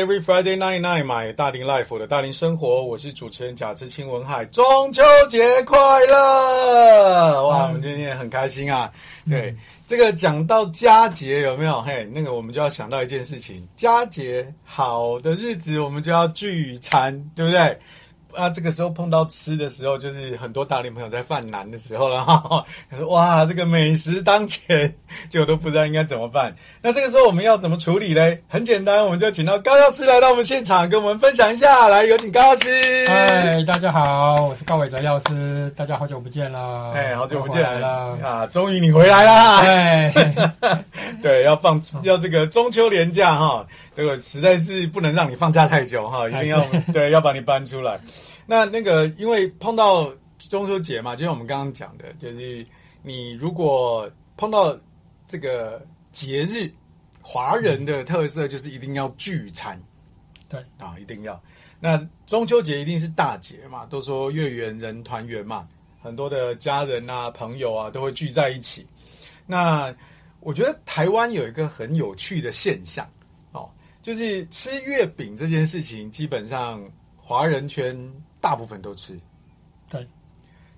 OK，Every Friday night night，买大龄 life 的大龄生活，我是主持人贾志清文海，中秋节快乐！哇，我们今天很开心啊。对，这个讲到佳节有没有？嘿，那个我们就要想到一件事情，佳节好的日子，我们就要聚餐，对不对？啊，这个时候碰到吃的时候，就是很多大龄朋友在犯难的时候了哈。他说：“哇，这个美食当前，就都不知道应该怎么办。”那这个时候我们要怎么处理呢？很简单，我们就请到高药师来到我们现场，跟我们分享一下。来，有请高药师。嗨，大家好，我是高伟哲药师。大家好久不见了。哎，好久不见了啊！终于你回来啦。哎，对，要放 要这个中秋连假哈，这个实在是不能让你放假太久哈，一定要对，要把你搬出来。那那个，因为碰到中秋节嘛，就像我们刚刚讲的，就是你如果碰到这个节日，华人的特色就是一定要聚餐，对啊，一定要。那中秋节一定是大节嘛，都说月圆人团圆嘛，很多的家人啊、朋友啊都会聚在一起。那我觉得台湾有一个很有趣的现象哦，就是吃月饼这件事情，基本上华人圈。大部分都吃，对，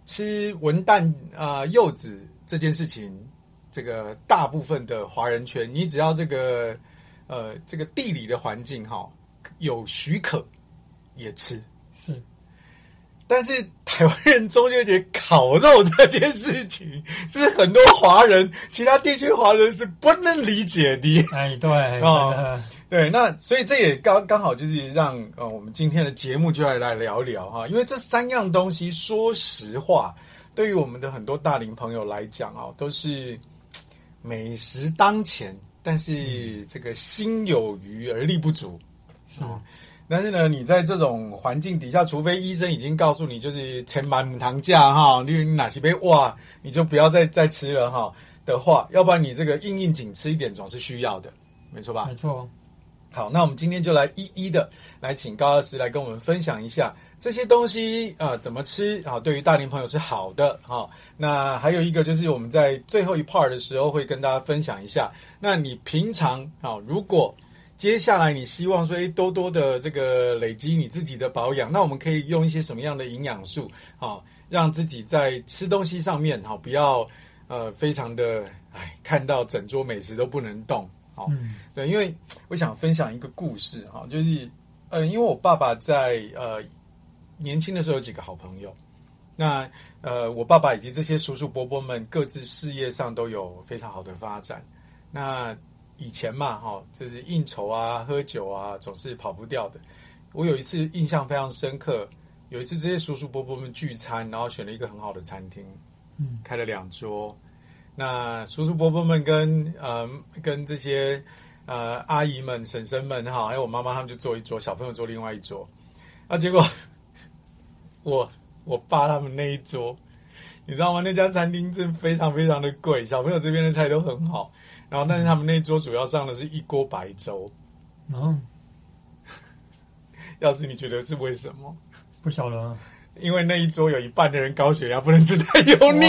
吃文旦啊、呃、柚子这件事情，这个大部分的华人圈，你只要这个呃这个地理的环境哈有许可，也吃是。但是台湾人中秋节烤肉这件事情，是很多华人其他地区华人是不能理解的。哎，对哦。对，那所以这也刚刚好就是让呃我们今天的节目就要来聊聊哈，因为这三样东西说实话，对于我们的很多大龄朋友来讲啊，都是美食当前，但是这个心有余而力不足啊。嗯、但是呢，你在这种环境底下，除非医生已经告诉你就是千万母糖价哈，你哪些杯哇，你就不要再再吃了哈的话，要不然你这个硬硬颈吃一点总是需要的，没错吧？没错。好，那我们今天就来一一的来请高老师来跟我们分享一下这些东西啊、怎么吃啊，对于大龄朋友是好的哈、那还有一个就是我们在最后一 part 的时候会跟大家分享一下，那你平常啊、如果接下来你希望说诶多多的这个累积你自己的保养，那我们可以用一些什么样的营养素啊、让自己在吃东西上面哈、不要呃非常的哎看到整桌美食都不能动。好，嗯、对，因为我想分享一个故事哈，就是呃，因为我爸爸在呃年轻的时候有几个好朋友，那呃，我爸爸以及这些叔叔伯伯们各自事业上都有非常好的发展。那以前嘛，哈，就是应酬啊、喝酒啊，总是跑不掉的。我有一次印象非常深刻，有一次这些叔叔伯伯们聚餐，然后选了一个很好的餐厅，嗯，开了两桌。那叔叔伯伯们跟呃跟这些呃阿姨们婶婶们哈，还有我妈妈他们就坐一桌，小朋友坐另外一桌。啊，结果 我我爸他们那一桌，你知道吗？那家餐厅真非常非常的贵，小朋友这边的菜都很好，然后但是他们那一桌主要上的是一锅白粥。嗯，要是你觉得是为什么？不晓得，因为那一桌有一半的人高血压，不能吃太油腻。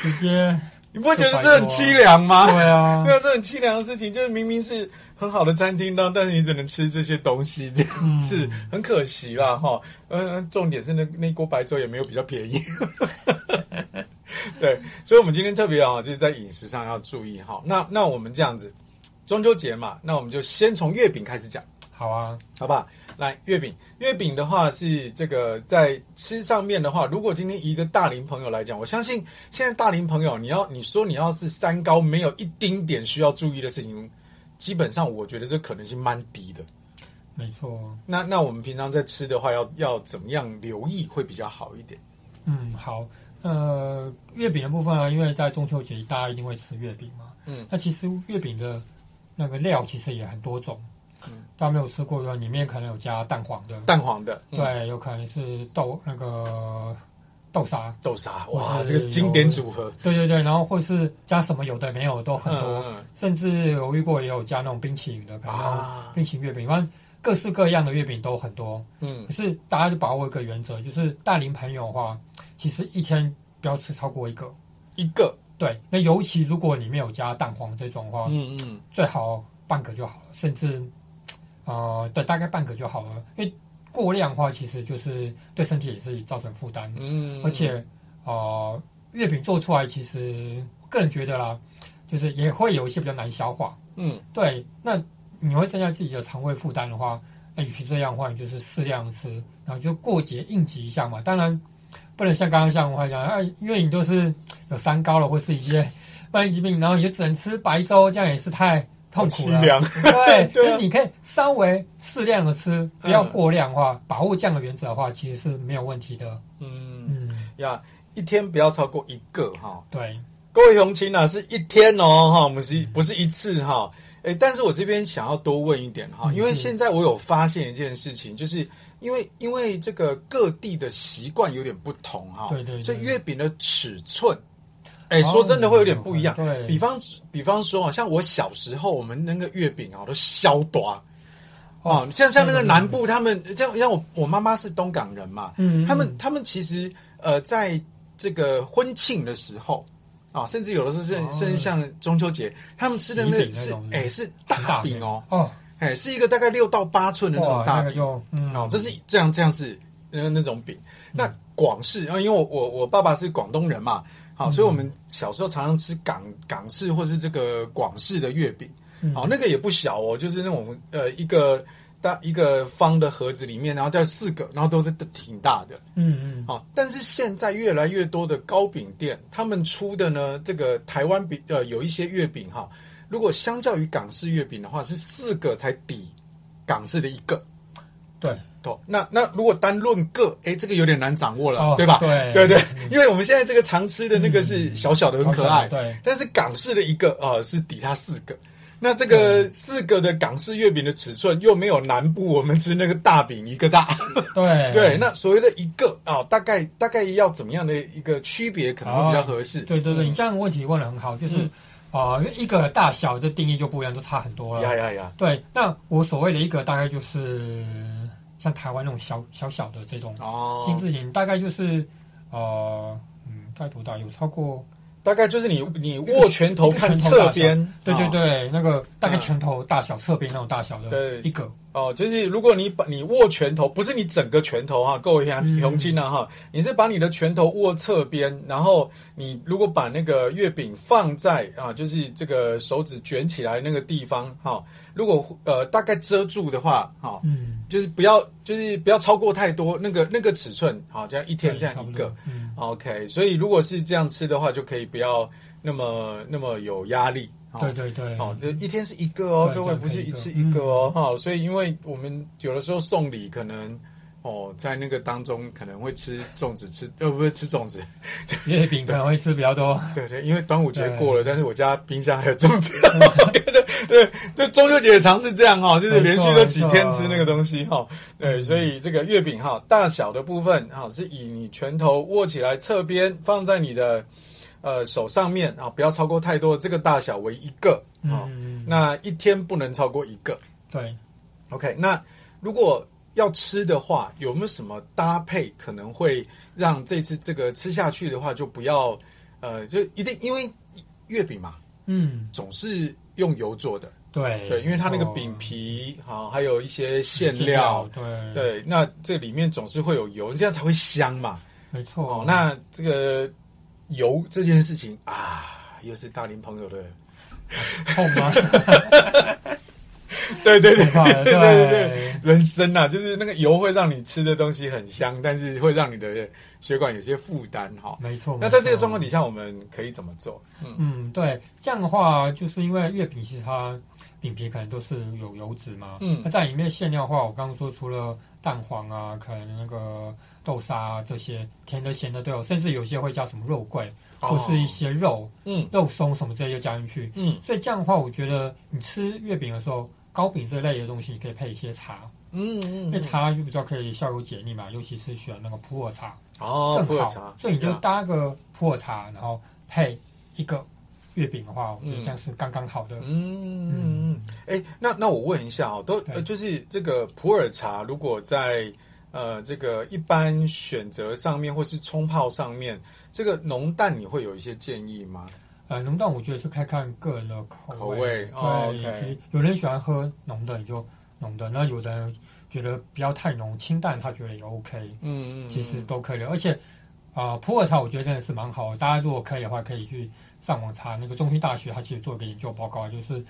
直接，你不会觉得这很凄凉吗？对啊，对啊，这很凄凉的事情，就是明明是很好的餐厅，但但是你只能吃这些东西，这样子、嗯、很可惜啦，哈。嗯，重点是那那锅白粥也没有比较便宜。对，所以我们今天特别啊，就是在饮食上要注意哈。那那我们这样子，中秋节嘛，那我们就先从月饼开始讲。好啊，好不好？来，月饼，月饼的话是这个在吃上面的话，如果今天一个大龄朋友来讲，我相信现在大龄朋友，你要你说你要是三高没有一丁点需要注意的事情，基本上我觉得这可能性蛮低的。没错。那那我们平常在吃的话，要要怎么样留意会比较好一点？嗯，好。呃，月饼的部分呢，因为在中秋节大家一定会吃月饼嘛。嗯。那其实月饼的那个料其实也很多种。嗯，大家没有吃过的话，里面可能有加蛋黄的，蛋黄的，嗯、对，有可能是豆那个豆沙，豆沙，哇，这个是经典组合，对对对，然后或是加什么有的没有都很多，甚至有遇过也有加那种冰淇淋的，可能冰淇淋月饼，反正、啊、各式各样的月饼都很多，嗯，可是大家就把握一个原则，就是大龄朋友的话，其实一天不要吃超过一个，一个，对，那尤其如果里面有加蛋黄这种的话，嗯嗯，最好。半个就好了，甚至呃，对，大概半个就好了。因为过量的话，其实就是对身体也是造成负担。嗯，而且呃，月饼做出来，其实个人觉得啦，就是也会有一些比较难消化。嗯，对，那你会增加自己的肠胃负担的话，那与其这样的话，你就是适量吃，然后就过节应急一下嘛。当然。不能像刚刚像我讲，啊，因为你都是有三高了，或是一些慢性疾病，然后你就只能吃白粥，这样也是太痛苦了。对，对啊，就是你可以稍微适量的吃，不要过量的话，嗯、把握这样的原则的话，其实是没有问题的。嗯嗯，呀，一天不要超过一个哈。对，各位同亲啊，是一天哦哈，我们是不是一次哈？哎，但是我这边想要多问一点哈，因为现在我有发现一件事情，就是。因为因为这个各地的习惯有点不同哈，对对对，所以月饼的尺寸，哎，说真的会有点不一样。对，比方比方说啊，像我小时候，我们那个月饼啊都小短哦，像像那个南部他们，像像我我妈妈是东港人嘛，嗯，他们他们其实呃，在这个婚庆的时候啊，甚至有的时候是甚至像中秋节，他们吃的那是哎是大饼哦哦。哎，是一个大概六到八寸的那种大饼，哦、嗯，这是这样这样是那那种饼。嗯、那广式啊，因为我我我爸爸是广东人嘛，好，嗯、所以我们小时候常常吃港港式或是这个广式的月饼，好，嗯、那个也不小哦，就是那种呃一个大一个方的盒子里面，然后带四个，然后都是挺大的，嗯嗯，好，但是现在越来越多的糕饼店，他们出的呢，这个台湾饼呃有一些月饼哈。如果相较于港式月饼的话，是四个才抵港式的一个。对，对。那那如果单论个，哎，这个有点难掌握了，哦、对吧？对，对对。嗯、因为我们现在这个常吃的那个是小小的，很可爱。嗯、对。但是港式的一个啊、呃，是抵它四个。那这个四个的港式月饼的尺寸又没有南部我们吃那个大饼一个大。对 对。那所谓的一个啊、哦，大概大概要怎么样的一个区别可能会比较合适？对对对，嗯、你这样的问题问的很好，就是。嗯啊，一个大小的定义就不一样，就差很多了。呀呀呀！对，那我所谓的一个大概就是像台湾那种小小小的这种哦，精致型，大概就是呃，嗯，大概多大？有超过。大概就是你你握拳头看侧边，对对对，那个大概拳头大小侧边那种大小的，对。一个。哦，就是如果你把你握拳头，不是你整个拳头哈，各位乡亲呐哈，你是把你的拳头握侧边，然后你如果把那个月饼放在啊，就是这个手指卷起来那个地方哈，如果呃大概遮住的话哈，嗯，就是不要就是不要超过太多那个那个尺寸，好，这样一天这样一个，嗯。OK，所以如果是这样吃的话，就可以不要那么那么有压力。对对对，好，就一天是一个哦，各位不是一次一个哦，哈、嗯。所以因为我们有的时候送礼，可能哦，在那个当中可能会吃粽子，吃呃不会吃粽子，月饼可能会吃比较多。对对，因为端午节过了，但是我家冰箱还有粽子。对对对，这中秋节也常是这样哈，就是连续都几天吃那个东西哈。对，所以这个月饼哈，大小的部分哈，是以你拳头握起来侧边放在你的呃手上面啊，不要超过太多，这个大小为一个啊。嗯、那一天不能超过一个。对，OK。那如果要吃的话，有没有什么搭配可能会让这次这个吃下去的话，就不要呃，就一定因为月饼嘛，嗯，总是用油做的。对对，因为它那个饼皮好，还有一些馅料，对对，那这里面总是会有油，这样才会香嘛。没错，哦，那这个油这件事情啊，又是大龄朋友的痛吗？对对对 对对对对，人参啊，就是那个油会让你吃的东西很香，但是会让你的血管有些负担哈。没错。那在这个状况底下，我们可以怎么做？嗯嗯，对，这样的话，就是因为月饼其实它。饼皮可能都是有油脂嘛，嗯，那在里面馅料的话，我刚刚说除了蛋黄啊，可能那个豆沙啊，这些甜的、咸的都有，甚至有些会加什么肉桂，或是一些肉，嗯，肉松什么这些就加进去，嗯，所以这样的话，我觉得你吃月饼的时候，糕饼这类的东西，你可以配一些茶，嗯嗯，因为茶就比较可以消油解腻嘛，尤其是选那个普洱茶，哦，更好，所以你就搭个普洱茶，然后配一个。月饼的话，我觉得像是刚刚好的。嗯嗯，哎、嗯欸，那那我问一下哦，都呃，就是这个普洱茶，如果在呃这个一般选择上面，或是冲泡上面，这个浓淡你会有一些建议吗？呃，浓淡我觉得是看看个人的口味。口味对，哦 okay、有人喜欢喝浓的，你就浓的；那有的人觉得不要太浓，清淡他觉得也 OK。嗯嗯，其实都可以的。而且啊、呃，普洱茶我觉得真的是蛮好的。大家如果可以的话，可以去上网查那个中兴大学，他其实做一个研究报告，就是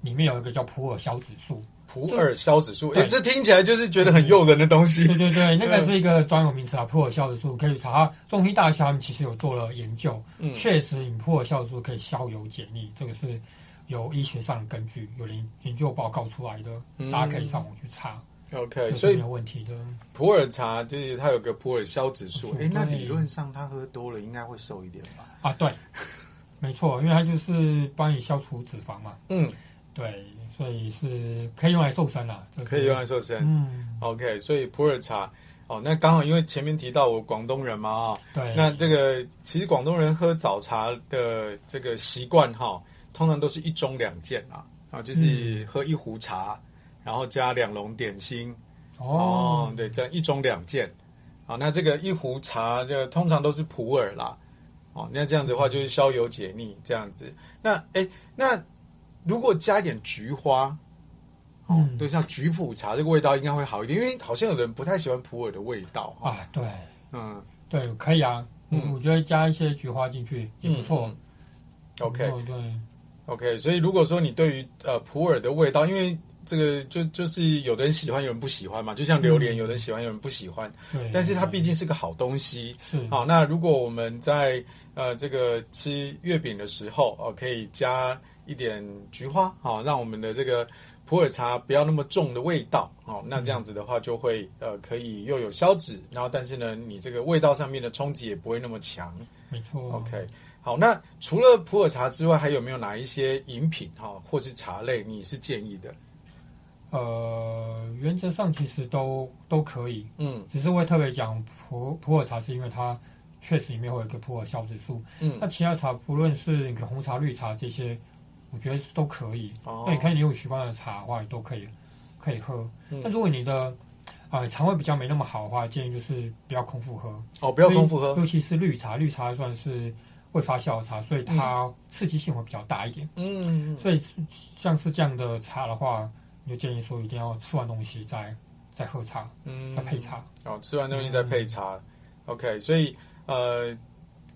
里面有一个叫普洱消脂素。普洱消脂素，哎，这听起来就是觉得很诱人的东西。对对对，那个是一个专有名词啊，普洱消脂素可以查。中医大学他们其实有做了研究，嗯，确实，饮普洱消脂素可以消油解腻，这个是有医学上的根据，有研研究报告出来的，嗯、大家可以上网去查。OK，所以没有问题的。普洱茶就是它有个普洱消脂素，哎，那理论上它喝多了应该会瘦一点吧？啊，对，没错，因为它就是帮你消除脂肪嘛。嗯，对。所以是可以用来瘦身啦，可以用来瘦身。嗯，OK，所以普洱茶哦，那刚好因为前面提到我广东人嘛，啊，对，那这个其实广东人喝早茶的这个习惯哈，通常都是一盅两件啊，啊，就是喝一壶茶，然后加两笼点心。哦，哦，对，这样一盅两件。啊，那这个一壶茶就通常都是普洱啦。哦，那这样子的话就是消油解腻这样子。那哎，那。如果加一点菊花，嗯，对，像菊普茶这个味道应该会好一点，因为好像有人不太喜欢普洱的味道啊。对，嗯，对，可以啊，嗯，我觉得加一些菊花进去也不错。OK，对，OK，所以如果说你对于呃普洱的味道，因为这个就就是有的人喜欢，有人不喜欢嘛，就像榴莲，有人喜欢，有人不喜欢。对，但是它毕竟是个好东西。是，好，那如果我们在呃这个吃月饼的时候，哦，可以加。一点菊花，好，让我们的这个普洱茶不要那么重的味道，好，那这样子的话就会呃可以又有消脂，然后但是呢，你这个味道上面的冲击也不会那么强。没错。OK，好，那除了普洱茶之外，还有没有哪一些饮品哈，或是茶类你是建议的？呃，原则上其实都都可以，嗯，只是会特别讲普普洱茶，是因为它确实里面会有一个普洱消脂素，嗯，那其他茶不论是你红茶、绿茶这些。我觉得都可以。哦、那你看，你用习惯的茶的话，你都可以，可以喝。嗯、如果你的啊、呃、肠胃比较没那么好的话，建议就是不要空腹喝。哦，不要空腹喝。尤其是绿茶，绿茶算是未发酵的茶，所以它刺激性会比较大一点。嗯。所以像是这样的茶的话，你就建议说一定要吃完东西再再喝茶，嗯，再配茶。哦，吃完东西再配茶。嗯、OK，所以呃。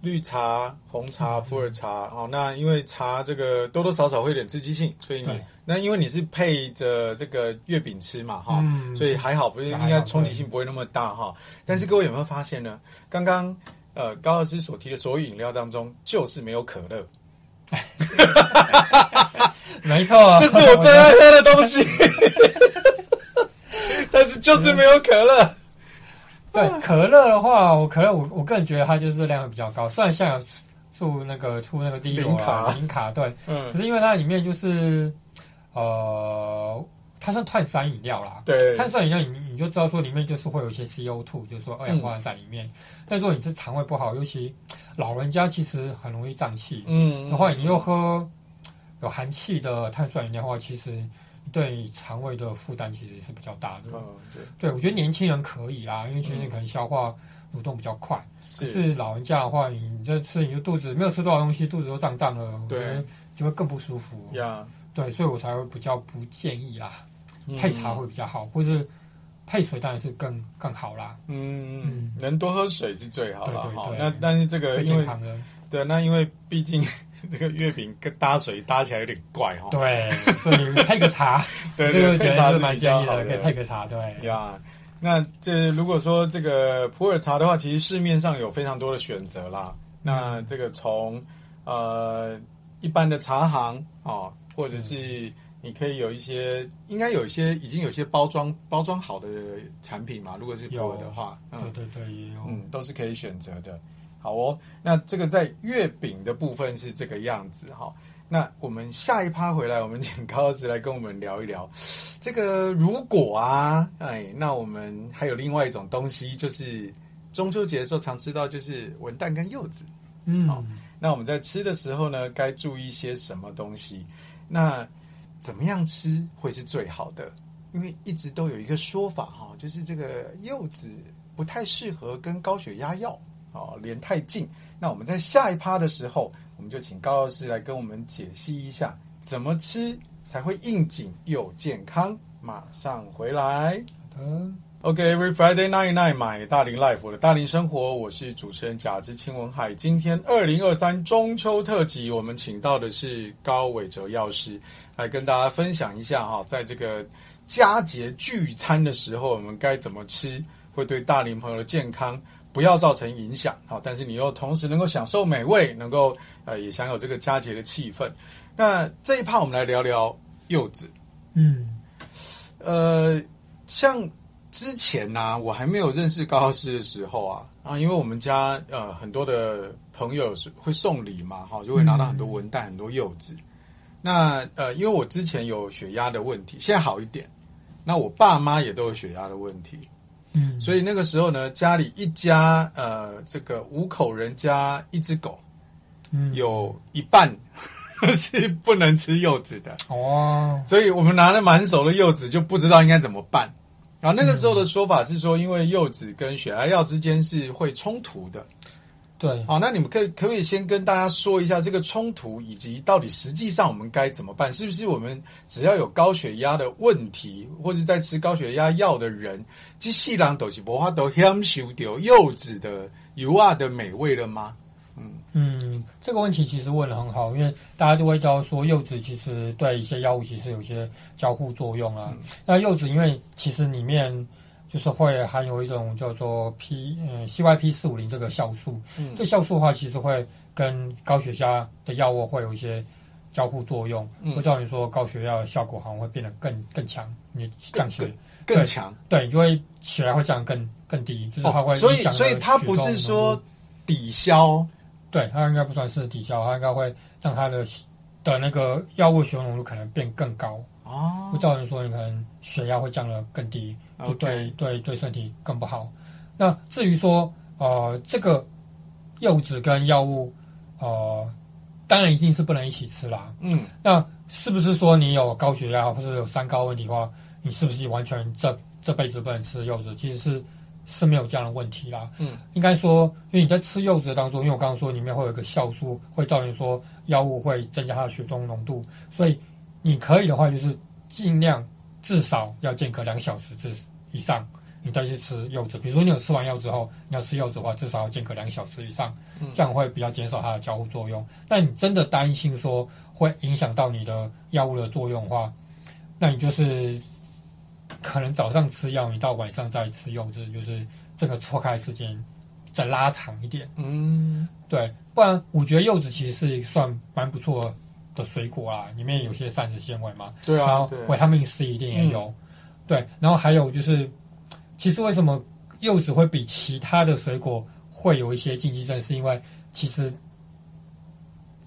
绿茶、红茶、普洱茶，哦，那因为茶这个多多少少会有点刺激性，所以你那因为你是配着这个月饼吃嘛，哈，所以还好，不是应该冲击性不会那么大哈。但是各位有没有发现呢？刚刚呃高老师所提的所有饮料当中，就是没有可乐。没错，这是我最爱喝的东西，但是就是没有可乐。对可乐的话，我可乐我我个人觉得它就是热量会比较高。虽然现在有出那个出那个第一零卡零卡，对，嗯，可是因为它里面就是呃，它算碳酸饮料啦，对，碳酸饮料你你就知道说里面就是会有一些 CO2，就是说二氧化碳在里面。嗯、但如果你是肠胃不好，尤其老人家其实很容易胀气，嗯，的话你又喝有含气的碳酸饮料的话，其实。对肠胃的负担其实是比较大的。嗯，对，对我觉得年轻人可以啦，因为年轻人可能消化蠕动比较快。可是老人家的话，你这吃你就肚子没有吃多少东西，肚子都胀胀了，我觉得就会更不舒服。呀，对，所以我才会比较不建议啦，配茶会比较好，或是配水当然是更更好啦。嗯嗯，能多喝水是最好的。哈，那但是这个因为对，那因为毕竟。这个月饼跟搭水搭起来有点怪哈，对，所以配个茶，对 对，配茶是蛮建议的，可以配个茶，对呀。那这如果说这个普洱茶的话，其实市面上有非常多的选择啦。那这个从呃一般的茶行啊，或者是你可以有一些，应该有一些已经有些包装包装好的产品嘛。如果是普洱的话，对对对，也有，嗯，都是可以选择的。好哦，那这个在月饼的部分是这个样子哈。那我们下一趴回来，我们请高老师来跟我们聊一聊这个。如果啊，哎，那我们还有另外一种东西，就是中秋节的时候常吃到，就是文旦跟柚子。嗯，好，那我们在吃的时候呢，该注意些什么东西？那怎么样吃会是最好的？因为一直都有一个说法哈，就是这个柚子不太适合跟高血压药。哦，连太近。那我们在下一趴的时候，我们们就请高老师来跟我们解析一下，怎么吃才会应景又健康。马上回来。嗯。OK，Every、okay, Friday night night，买大龄 life，我的大龄生活，我是主持人贾之清文海。今天二零二三中秋特辑，我们请到的是高伟哲药师，来跟大家分享一下哈，在这个佳节聚餐的时候，我们该怎么吃，会对大龄朋友的健康不要造成影响。好，但是你又同时能够享受美味，能够呃也享有这个佳节的气氛。那这一趴我们来聊聊柚子。嗯，呃，像。之前呢、啊，我还没有认识高老师的时候啊，啊，因为我们家呃很多的朋友是会送礼嘛，哈，就会拿到很多文旦、很多柚子。那呃，因为我之前有血压的问题，现在好一点。那我爸妈也都有血压的问题，嗯，所以那个时候呢，家里一家呃这个五口人加一只狗，嗯，有一半 是不能吃柚子的。哦，所以我们拿了满手的柚子，就不知道应该怎么办。然后，那个时候的说法是说，因为柚子跟血压药之间是会冲突的。对，好，那你们可以可不可以先跟大家说一下这个冲突，以及到底实际上我们该怎么办？是不是我们只要有高血压的问题，或者在吃高血压药的人，即细囊都是无法都享受到柚子的油啊的美味了吗？嗯嗯，这个问题其实问得很好，因为大家就会知道说柚子其实对一些药物其实有些交互作用啊。嗯、那柚子因为其实里面就是会含有一种叫做 P 嗯 CYP 四五零这个酵素，嗯、这酵素的话其实会跟高血压的药物会有一些交互作用，嗯。会造成说高血压的效果好像会变得更更强，你降血。更强，对，因为血压会降更更低，就是它会、哦、所以所以它不是说抵消。对，它应该不算是抵消，它应该会让它的的那个药物血浓度可能变更高哦，会造成说你可能血压会降得更低，就对.对对身体更不好。那至于说呃这个柚子跟药物呃，当然一定是不能一起吃啦。嗯，那是不是说你有高血压或者有三高问题的话，你是不是完全这这辈子不能吃柚子？其实是。是没有这样的问题啦。嗯，应该说，因为你在吃柚子的当中，因为我刚刚说里面会有一个酵素，会造成说药物会增加它的血中浓度，所以你可以的话，就是尽量至少要间隔两小时之以上，你再去吃柚子。比如说你有吃完药之后，你要吃柚子的话，至少要间隔两小时以上，这样会比较减少它的交互作用。但你真的担心说会影响到你的药物的作用的话，那你就是。可能早上吃药，你到晚上再吃柚子，就是这个错开时间再拉长一点。嗯，对，不然我觉得柚子其实是算蛮不错的水果啦，里面有些膳食纤维嘛。对啊，然后维他命 C 一定也有。嗯、对，然后还有就是，其实为什么柚子会比其他的水果会有一些禁忌症，是因为其实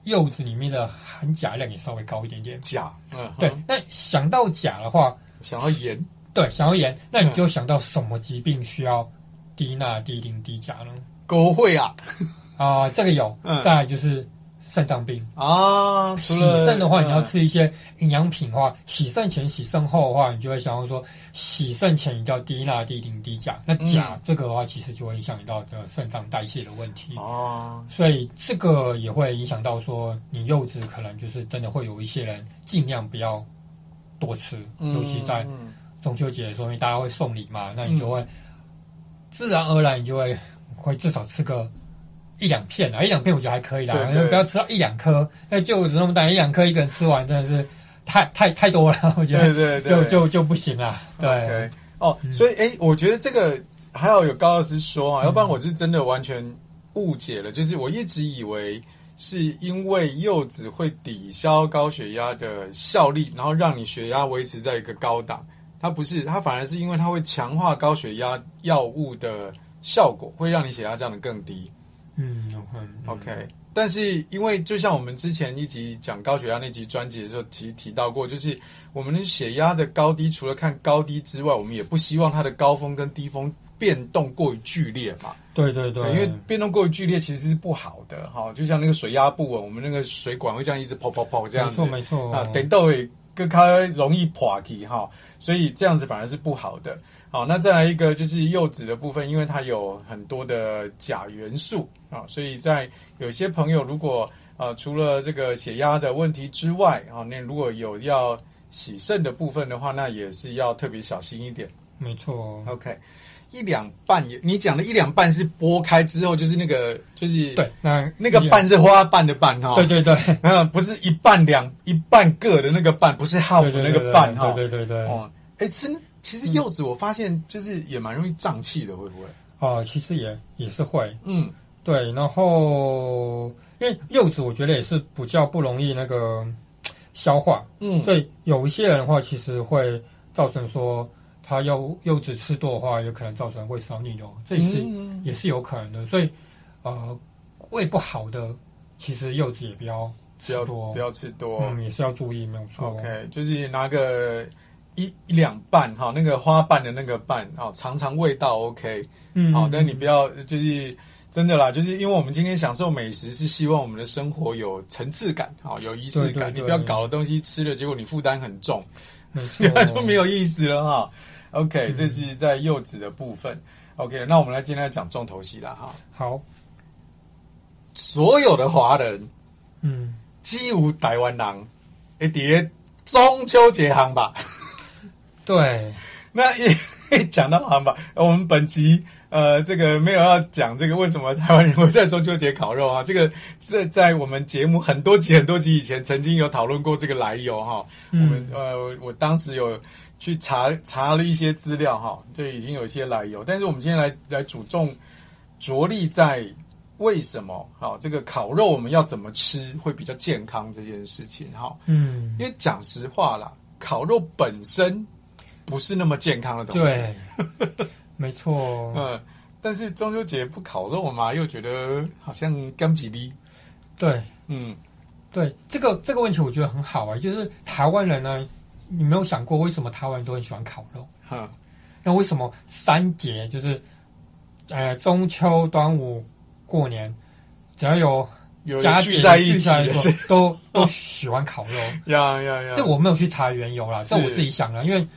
柚子里面的含钾量也稍微高一点点。钾，嗯，对。那想到钾的话，想要盐。对，想要盐，那你就想到什么疾病需要低钠、低磷、低钾呢？狗会啊，啊、呃，这个有。嗯、再来就是肾脏病啊。洗肾的话，你要吃一些营养品的话，洗肾前、洗肾后的话，你就会想到说，洗肾前你叫低钠、低磷、低钾。那钾、嗯、这个的话，其实就会影响到的肾脏代谢的问题哦。所以这个也会影响到说，你柚子可能就是真的会有一些人尽量不要多吃，嗯、尤其在。中秋节的时候，因为大家会送礼嘛，那你就会、嗯、自然而然，你就会会至少吃个一两片啊，一两片我觉得还可以啦，不要吃到一两颗。那就子那么大，一两颗一个人吃完真的是太太太多了，我觉得对对对，就就就不行了。对，okay. 哦，嗯、所以哎，我觉得这个还好有高老师说啊，要不然我是真的完全误解了。嗯、就是我一直以为是因为柚子会抵消高血压的效力，然后让你血压维持在一个高档。它不是，它反而是因为它会强化高血压药物的效果，会让你血压降得更低。嗯，OK。但是因为就像我们之前一集讲高血压那集专辑的时候，其实提到过，就是我们的血压的高低，除了看高低之外，我们也不希望它的高峰跟低峰变动过于剧烈嘛。对对对，因为变动过于剧烈其实是不好的哈。就像那个水压不稳，我们那个水管会这样一直跑跑跑这样子，没错没错啊，等到会。更它容易垮起哈，所以这样子反而是不好的。好，那再来一个就是柚子的部分，因为它有很多的钾元素啊，所以在有些朋友如果呃，除了这个血压的问题之外啊，那如果有要洗肾的部分的话，那也是要特别小心一点。没错，OK。一两半也，你讲的一两半是剥开之后，就是那个，就是对，那那个半是花瓣的瓣哈，对对对，嗯，不是一半两一半个的那个半，不是 half 的那个半哈，对对对哦，哎，吃其实柚子我发现就是也蛮容易胀气的，会不会？哦，其实也也是会，嗯，对，然后因为柚子我觉得也是比较不容易那个 消化，嗯，所以有一些人的话，其实会造成说。他柚柚子吃多的话，有可能造成胃食道逆流，这也是、嗯、也是有可能的。所以，呃，胃不好的，其实柚子也不要吃多，不要吃多，嗯，也是要注意，没有错。OK，就是拿个一一两瓣哈，那个花瓣的那个瓣啊，尝尝味道 OK，嗯，好，但你不要就是真的啦，就是因为我们今天享受美食，是希望我们的生活有层次感，好，有仪式感。你不要搞的东西吃了，结果你负担很重，那就没有意思了哈。OK，这是在柚子的部分。嗯、OK，那我们来今天来讲重头戏了哈。好，所有的华人，嗯，几乎台湾人，一叠中秋节行吧。对，那一 讲到航吧，我们本集呃，这个没有要讲这个为什么台湾人会在中秋节烤肉啊？这个在在我们节目很多集很多集以前曾经有讨论过这个来由哈。嗯、我们呃，我当时有。去查查了一些资料哈，这已经有一些来由，但是我们今天来来主重着力在为什么好这个烤肉我们要怎么吃会比较健康这件事情哈，嗯，因为讲实话啦，烤肉本身不是那么健康的东西，对，没错，嗯，但是中秋节不烤肉嘛，又觉得好像干几逼，对，嗯，对，这个这个问题我觉得很好啊，就是台湾人呢。你没有想过为什么台湾人都很喜欢烤肉？嗯，那为什么三节就是，呃，中秋、端午、过年，只要有家聚在一起，都都喜欢烤肉。呀呀呀！这我没有去查缘由啦，这我自己想的。因为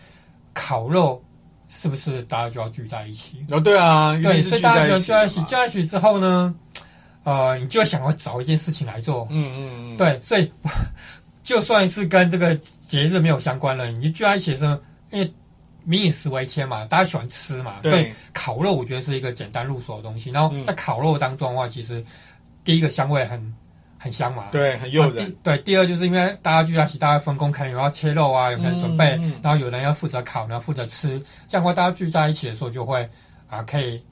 烤肉是不是大家就要聚在一起？哦，对啊，对，所以大家就要聚在一起。聚在一起之后呢，呃，你就要想要找一件事情来做。嗯嗯嗯，对，所以。就算是跟这个节日没有相关了，你就聚在一起的时候，因为民以食为天嘛，大家喜欢吃嘛，对，烤肉我觉得是一个简单入手的东西。然后在烤肉当中的话，其实第一个香味很很香嘛，对，很诱人。对，第二就是因为大家聚在一起，大家分工，可能有要切肉啊，有可能准备，嗯、然后有人要负责烤，然后负责吃，这样的话大家聚在一起的时候就会啊，可以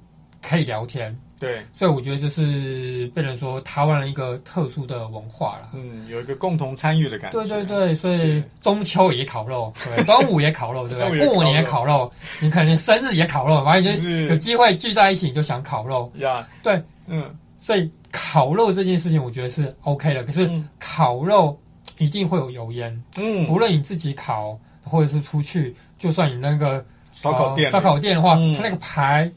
可以聊天。对，所以我觉得就是被人说台湾人一个特殊的文化了。嗯，有一个共同参与的感觉。对对对，所以中秋也烤肉，对，端午也烤肉，对不对？过年也烤肉，你可能生日也烤肉，反正就是有机会聚在一起你就想烤肉。呀，对，嗯，所以烤肉这件事情我觉得是 OK 的。可是烤肉一定会有油烟，嗯，不论你自己烤或者是出去，就算你那个烧烤店，烧烤店的话，它那个牌。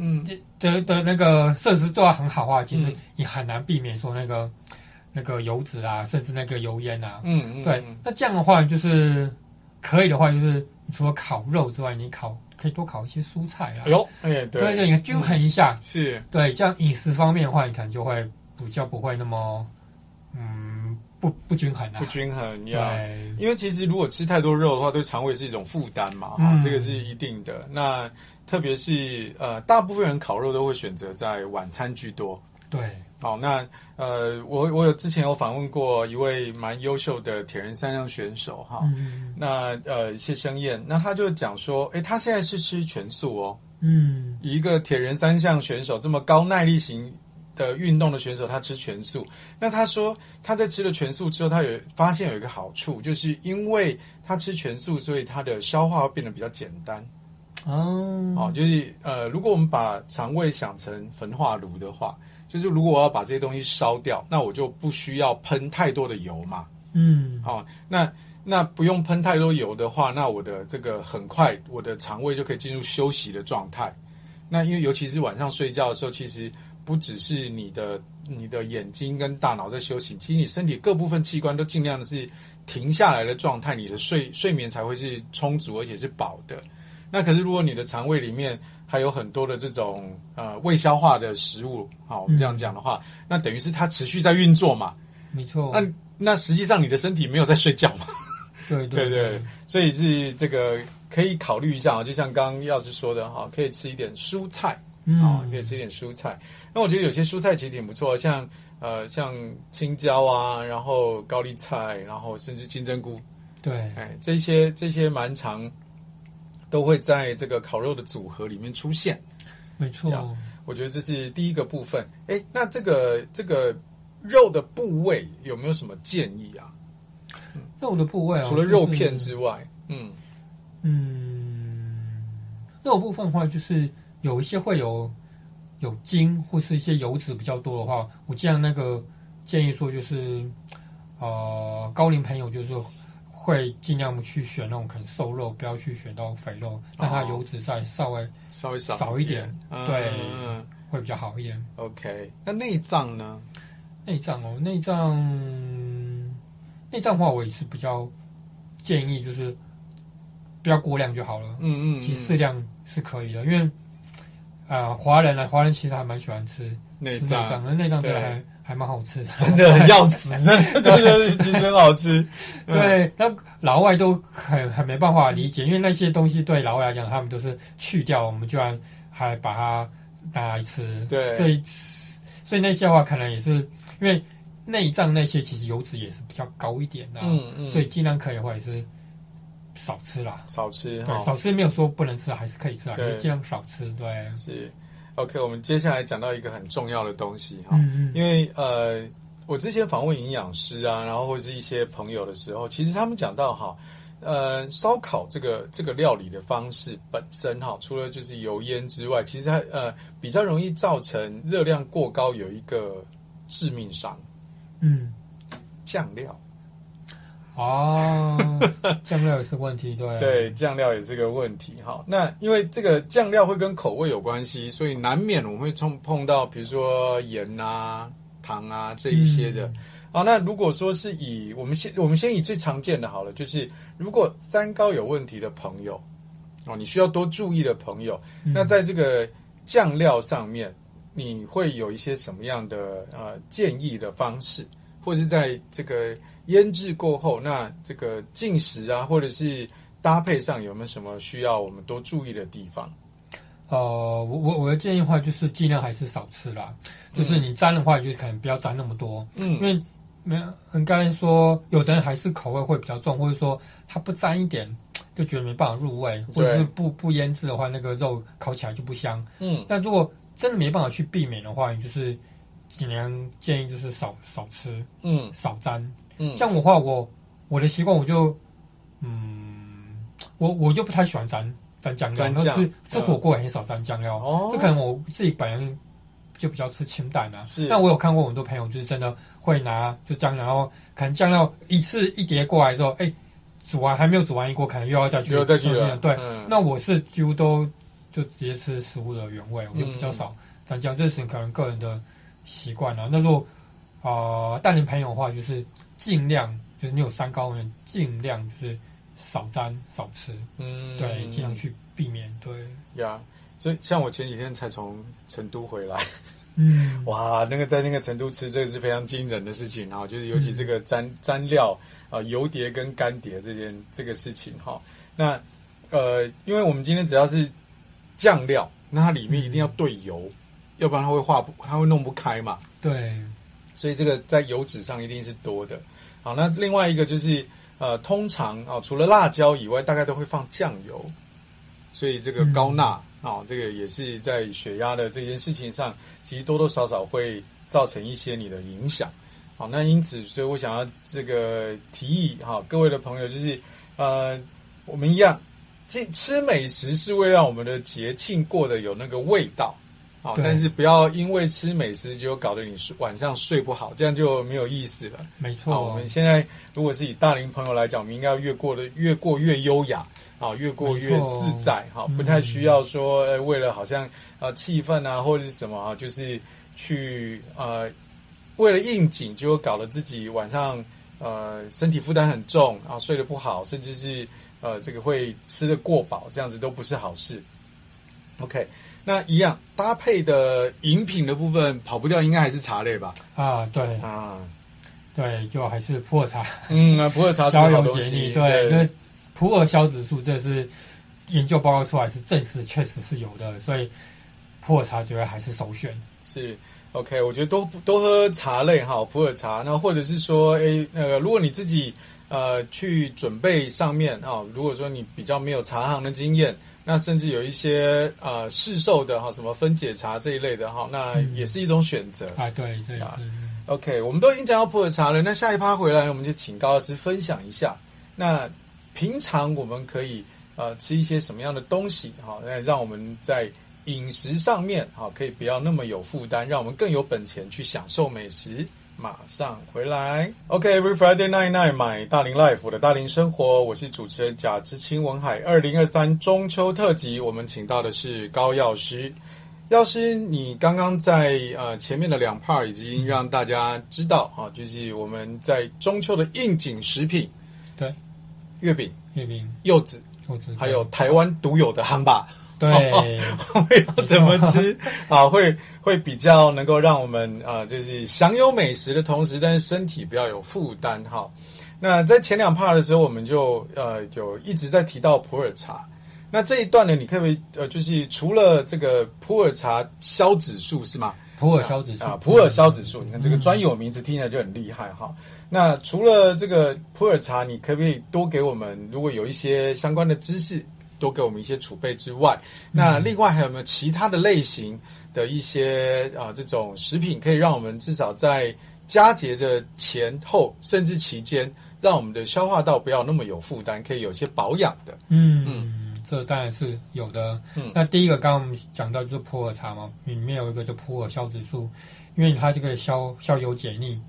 嗯，的的那个设施做的很好的话，其实你很难避免说那个、嗯、那个油脂啊，甚至那个油烟啊。嗯嗯，对。那这样的话，就是可以的话，就是除了烤肉之外，你烤可以多烤一些蔬菜啊。哎呦，哎对对对，你均衡一下。嗯、是。对，这样饮食方面的话，你可能就会比较不会那么嗯不不均衡啊。不均衡呀，对因为其实如果吃太多肉的话，对肠胃是一种负担嘛。哈、嗯，这个是一定的。那。特别是呃，大部分人烤肉都会选择在晚餐居多。对，好，那呃，我我有之前有访问过一位蛮优秀的铁人三项选手哈，嗯、那呃谢生燕，那他就讲说，诶，他现在是吃全素哦，嗯，一个铁人三项选手这么高耐力型的运动的选手，他吃全素，那他说他在吃了全素之后，他有发现有一个好处，就是因为他吃全素，所以他的消化会变得比较简单。哦，哦，就是呃，如果我们把肠胃想成焚化炉的话，就是如果我要把这些东西烧掉，那我就不需要喷太多的油嘛。嗯，好，那那不用喷太多油的话，那我的这个很快，我的肠胃就可以进入休息的状态。那因为尤其是晚上睡觉的时候，其实不只是你的你的眼睛跟大脑在休息，其实你身体各部分器官都尽量的是停下来的状态，你的睡睡眠才会是充足而且是饱的。那可是，如果你的肠胃里面还有很多的这种呃未消化的食物，好，我们这样讲的话，嗯、那等于是它持续在运作嘛。没错。那那实际上你的身体没有在睡觉嘛？对对对，对，所以是这个可以考虑一下啊，就像刚刚药师说的哈，可以吃一点蔬菜，嗯，可以吃一点蔬菜。那我觉得有些蔬菜其实挺不错，像呃像青椒啊，然后高丽菜，然后甚至金针菇，对，哎，这些这些蛮常都会在这个烤肉的组合里面出现。没错，我觉得这是第一个部分。哎，那这个这个肉的部位有没有什么建议啊？肉的部位啊，除了肉片之外，嗯嗯，肉部分的话，就是有一些会有有筋或是一些油脂比较多的话，我这样那个建议说，就是呃，高龄朋友就是会尽量去选那种可能瘦肉，不要去选到肥肉，让它油脂再稍微稍微少少一点，对，嗯，会比较好一点。OK，那内脏呢？内脏哦，内脏。内脏的话，我也是比较建议，就是不要过量就好了。嗯嗯，其实适量是可以的，因为啊，呃、华人呢，华人其实还蛮喜欢吃内脏，那内脏真的还还蛮好吃的，真的很要死，真的 真的其实很好吃。对，那老外都很很没办法理解，因为那些东西对老外来讲，他们都是去掉，我们居然还把它拿来吃。对，所以所以那些话可能也是因为。内脏那些其实油脂也是比较高一点的，嗯嗯，所以尽量可以的话也是少吃啦，少吃，对，少吃没有说不能吃，还是可以吃啊，尽量少吃，对，是，OK，我们接下来讲到一个很重要的东西哈，嗯嗯，因为呃，我之前访问营养师啊，然后或是一些朋友的时候，其实他们讲到哈，呃，烧烤这个这个料理的方式本身哈，除了就是油烟之外，其实它呃比较容易造成热量过高，有一个致命伤。嗯，酱料，哦，酱料也是问题，对对，酱料也是个问题。哈，那因为这个酱料会跟口味有关系，所以难免我们会碰碰到，比如说盐啊、糖啊这一些的。好，那如果说是以我们先我们先以最常见的好了，就是如果三高有问题的朋友哦，你需要多注意的朋友，那在这个酱料上面。你会有一些什么样的呃建议的方式，或者是在这个腌制过后，那这个进食啊，或者是搭配上有没有什么需要我们多注意的地方？呃，我我我的建议的话就是尽量还是少吃啦，就是你沾的话，就可能不要沾那么多，嗯，因为没有，你刚才说有的人还是口味会比较重，或者说他不沾一点就觉得没办法入味，或者是不不腌制的话，那个肉烤起来就不香，嗯，但如果真的没办法去避免的话，你就是尽量建议就是少少吃，嗯，少沾，嗯，像我话，我我的习惯我就，嗯，我我就不太喜欢沾沾酱料，然后吃吃火锅也很少沾酱料，哦，就可能我自己本人就比较吃清淡啊，是，但我有看过很多朋友就是真的会拿就酱料，然后可能酱料一次一碟过来之后，哎，煮完还没有煮完一锅，可能又要再去，又要再去了，对，那我是几乎都。就直接吃食物的原味，我就比较少。沾酱这是可能个人的习惯了。那如果啊，大龄朋友的话，就是尽量就是你有三高人，尽量就是少沾少吃。嗯，对，尽量去避免。对呀，所以像我前几天才从成都回来，嗯，哇，那个在那个成都吃，这个是非常惊人的事情哈。就是尤其这个沾沾料啊，油碟跟干碟这件这个事情哈。那呃，因为我们今天只要是酱料，那它里面一定要对油，嗯、要不然它会化不，它会弄不开嘛。对，所以这个在油脂上一定是多的。好，那另外一个就是呃，通常啊、哦，除了辣椒以外，大概都会放酱油，所以这个高钠啊、嗯哦，这个也是在血压的这件事情上，其实多多少少会造成一些你的影响。好，那因此，所以我想要这个提议哈、哦，各位的朋友就是呃，我们一样。这吃美食是为了让我们的节庆过得有那个味道，好，但是不要因为吃美食就搞得你晚上睡不好，这样就没有意思了。没错，我们现在如果是以大龄朋友来讲，我们应该要越过的越过越优雅，啊，越过越自在，哈，不太需要说，呃，为了好像呃气氛啊或者是什么啊，就是去呃为了应景，就搞得自己晚上呃身体负担很重，然后睡得不好，甚至是。呃，这个会吃得过饱，这样子都不是好事。OK，那一样搭配的饮品的部分跑不掉，应该还是茶类吧？啊，对啊，对，就还是普洱茶。嗯，普洱茶 消油解腻，对，因为普洱消脂素这是研究报告出来是证实确实是有的，所以普洱茶觉得还是首选。是。OK，我觉得多多喝茶类哈，普洱茶。那或者是说，诶，那个如果你自己呃去准备上面啊，如果说你比较没有茶行的经验，那甚至有一些呃市售的哈，什么分解茶这一类的哈，那也是一种选择。啊、嗯，对，对啊。OK，我们都已经讲到普洱茶了，那下一趴回来，我们就请高老师分享一下。那平常我们可以呃吃一些什么样的东西哈，来让我们在。饮食上面，哈，可以不要那么有负担，让我们更有本钱去享受美食。马上回来，OK，Every、okay, Friday night night，买大龄 life，我的大龄生活，我是主持人贾之清文海。二零二三中秋特辑，我们请到的是高药师。药师，你刚刚在呃前面的两 part 已经让大家知道啊，就是我们在中秋的应景食品，对，月饼、月饼、柚子、柚子，还有台湾独有的汉堡。对，会要怎么吃 啊？会会比较能够让我们啊，就是享有美食的同时，但是身体不要有负担哈。那在前两 part 的时候，我们就呃有一直在提到普洱茶。那这一段呢，你可不可以呃，就是除了这个普洱茶消脂素是吗？普洱消脂素啊，普洱消脂素，你看这个专有名词听起来就很厉害哈。那除了这个普洱茶，你可不可以多给我们，如果有一些相关的知识？多给我们一些储备之外，那另外还有没有其他的类型的一些啊、呃、这种食品，可以让我们至少在佳节的前后甚至期间，让我们的消化道不要那么有负担，可以有些保养的。嗯嗯，这当然是有的。嗯，那第一个刚刚我们讲到就是普洱茶嘛，里面有一个就普洱消脂素，因为它这个消消油解腻，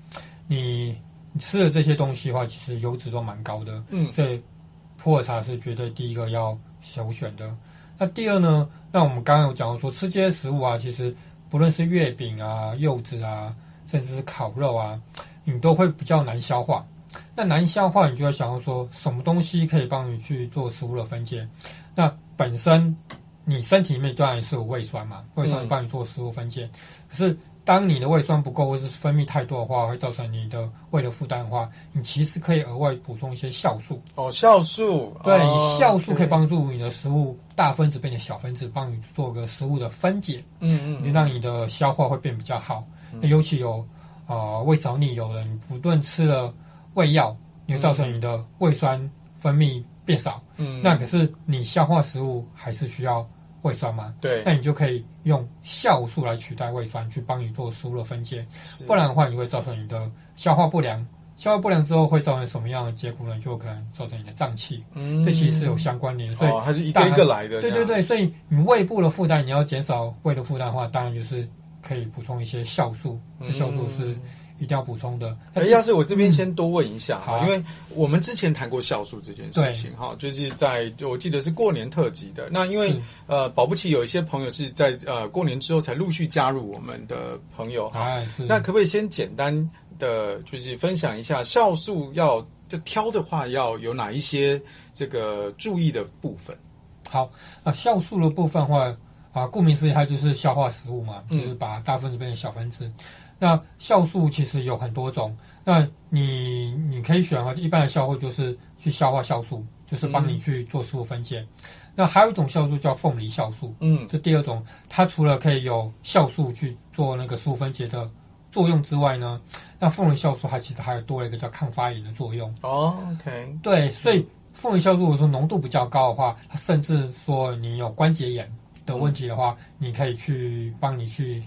你你吃了这些东西的话，其实油脂都蛮高的。嗯，所以普洱茶是绝对第一个要。首选的。那第二呢？那我们刚刚有讲到说，吃这些食物啊，其实不论是月饼啊、柚子啊，甚至是烤肉啊，你都会比较难消化。那难消化，你就会想要说，什么东西可以帮你去做食物的分解？那本身你身体里面当然是有胃酸嘛，胃酸帮你做食物分解，嗯、可是。当你的胃酸不够，或是分泌太多的话，会造成你的胃的负担的话，你其实可以额外补充一些酵素。哦，酵素，对，哦、酵素可以帮助你的食物大分子变成小分子，帮你做个食物的分解。嗯嗯，就让你的消化会变比较好。嗯、尤其有啊、呃、胃食道逆流的人，你不断吃了胃药，你会造成你的胃酸分泌变少。嗯，那可是你消化食物还是需要。胃酸嘛，对，那你就可以用酵素来取代胃酸，去帮你做食物的分解。不然的话，你会造成你的消化不良。消化不良之后会造成什么样的结果呢？就可能造成你的胀气。嗯，这其实是有相关联，所以、哦、它是一个一个来的。对对对，所以你胃部的负担，你要减少胃的负担的话，当然就是可以补充一些酵素。这酵素是。一定要补充的。哎，要是我这边先多问一下哈，因为我们之前谈过酵素这件事情哈，就是在我记得是过年特辑的。那因为呃，保不齐有一些朋友是在呃过年之后才陆续加入我们的朋友哈。哎、那可不可以先简单的就是分享一下酵素要就挑的话要有哪一些这个注意的部分？好，啊酵素的部分的话啊，顾名思义，它就是消化食物嘛，就是把大分子变成小分子。嗯那酵素其实有很多种，那你你可以选啊，一般的酵素就是去消化酵素，就是帮你去做食物分解。嗯、那还有一种酵素叫凤梨酵素，嗯，这第二种，它除了可以有酵素去做那个食物分解的作用之外呢，那凤梨酵素它其实还有多了一个叫抗发炎的作用。哦，OK，对，所以凤梨酵素如果说浓度比较高的话，它甚至说你有关节炎的问题的话，嗯、你可以去帮你去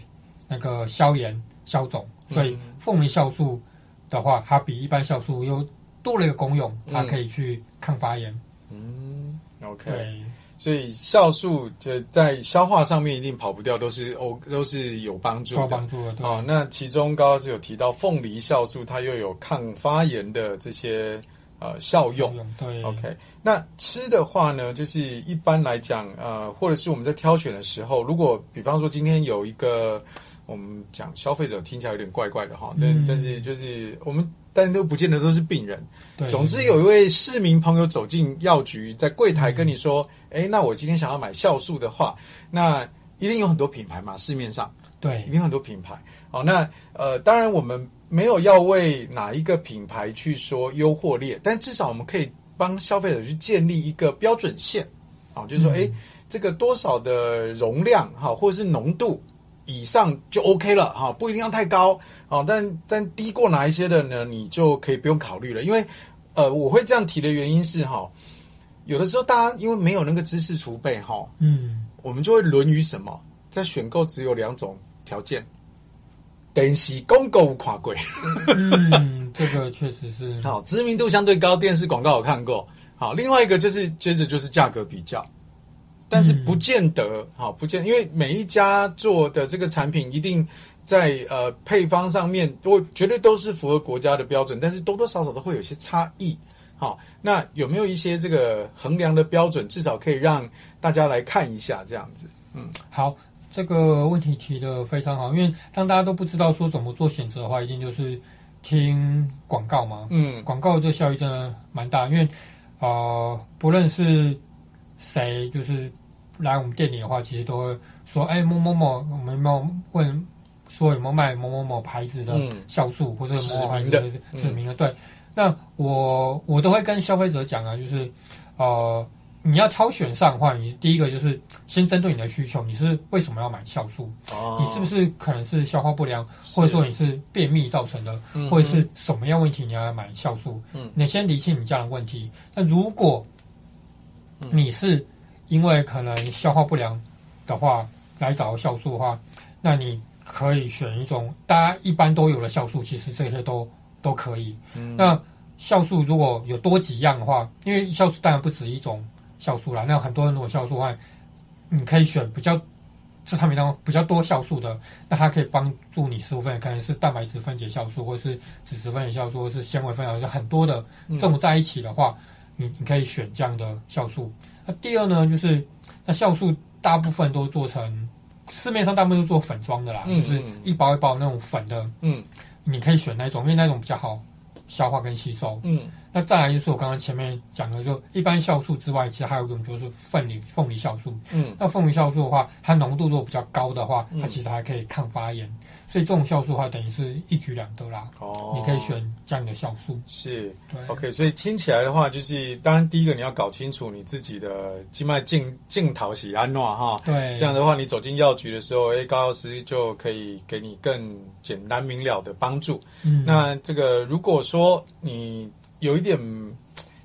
那个消炎。消肿，所以凤梨酵素的话，它比一般酵素又多了一个功用，它可以去抗发炎。嗯，OK，对，所以酵素就在消化上面一定跑不掉，都是哦，都是有帮助的。有帮助的，对。哦，那其中刚刚是有提到凤梨酵素，它又有抗发炎的这些呃效用。对，OK。那吃的话呢，就是一般来讲，呃，或者是我们在挑选的时候，如果比方说今天有一个。我们讲消费者听起来有点怪怪的哈，但、嗯、但是就是我们，但都不见得都是病人。对。总之有一位市民朋友走进药局，在柜台跟你说：“哎、嗯，那我今天想要买酵素的话，那一定有很多品牌嘛，市面上。对，一定有很多品牌。好，那呃，当然我们没有要为哪一个品牌去说优或劣，但至少我们可以帮消费者去建立一个标准线，啊，就是说，哎、嗯，这个多少的容量哈，或者是浓度以上就 OK 了哈，不一定要太高啊，但但低过哪一些的呢，你就可以不用考虑了，因为呃，我会这样提的原因是哈，有的时候大家因为没有那个知识储备哈，嗯，我们就会沦于什么，在选购只有两种条件。电视广告有看过，嗯，这个确实是。好，知名度相对高，电视广告我看过。好，另外一个就是接着就是价格比较，但是不见得好，不见，因为每一家做的这个产品一定在呃配方上面，我绝对都是符合国家的标准，但是多多少少都会有些差异。好，那有没有一些这个衡量的标准，至少可以让大家来看一下这样子？嗯，好。这个问题提的非常好，因为当大家都不知道说怎么做选择的话，一定就是听广告嘛。嗯，广告这效益真的蛮大，因为啊、呃，不论是谁，就是来我们店里的话，其实都会说：“哎，某某某，我们有没有问说有没有卖某某某牌子的酵素，嗯、或者某某牌子的指明的？”对，那我我都会跟消费者讲啊，就是呃。你要挑选上的话，你第一个就是先针对你的需求，你是为什么要买酵素？哦，你是不是可能是消化不良，或者说你是便秘造成的，嗯、或者是什么样问题你要买酵素？嗯，你先理清你这样的问题。那如果你是因为可能消化不良的话来找酵素的话，那你可以选一种大家一般都有的酵素，其实这些都都可以。嗯，那酵素如果有多几样的话，因为酵素当然不止一种。酵素啦，那很多人如果酵素的话，你可以选比较这产品当中比较多酵素的，那它可以帮助你食物分解，可能是蛋白质分解酵素，或是脂质分解酵素，或是纤维分解酵素，很多的这种在一起的话，你你可以选这样的酵素。那第二呢，就是那酵素大部分都做成市面上大部分都做粉装的啦，就是一包一包那种粉的，嗯，你可以选那种，因为那种比较好消化跟吸收，嗯。那再来就是我刚刚前面讲的，就一般酵素之外，其实还有一种就是凤梨凤梨酵素。嗯，那凤梨酵素的话，它浓度如果比较高的话，它其实还可以抗发炎，所以这种酵素的话，等于是一举两得啦。哦，你可以选这样的酵素。是，对，OK。所以听起来的话，就是当然第一个你要搞清楚你自己的静脉静静讨喜安诺哈。对，这样的话你走进药局的时候，哎，高药师就可以给你更简单明了的帮助。嗯，那这个如果说你有一点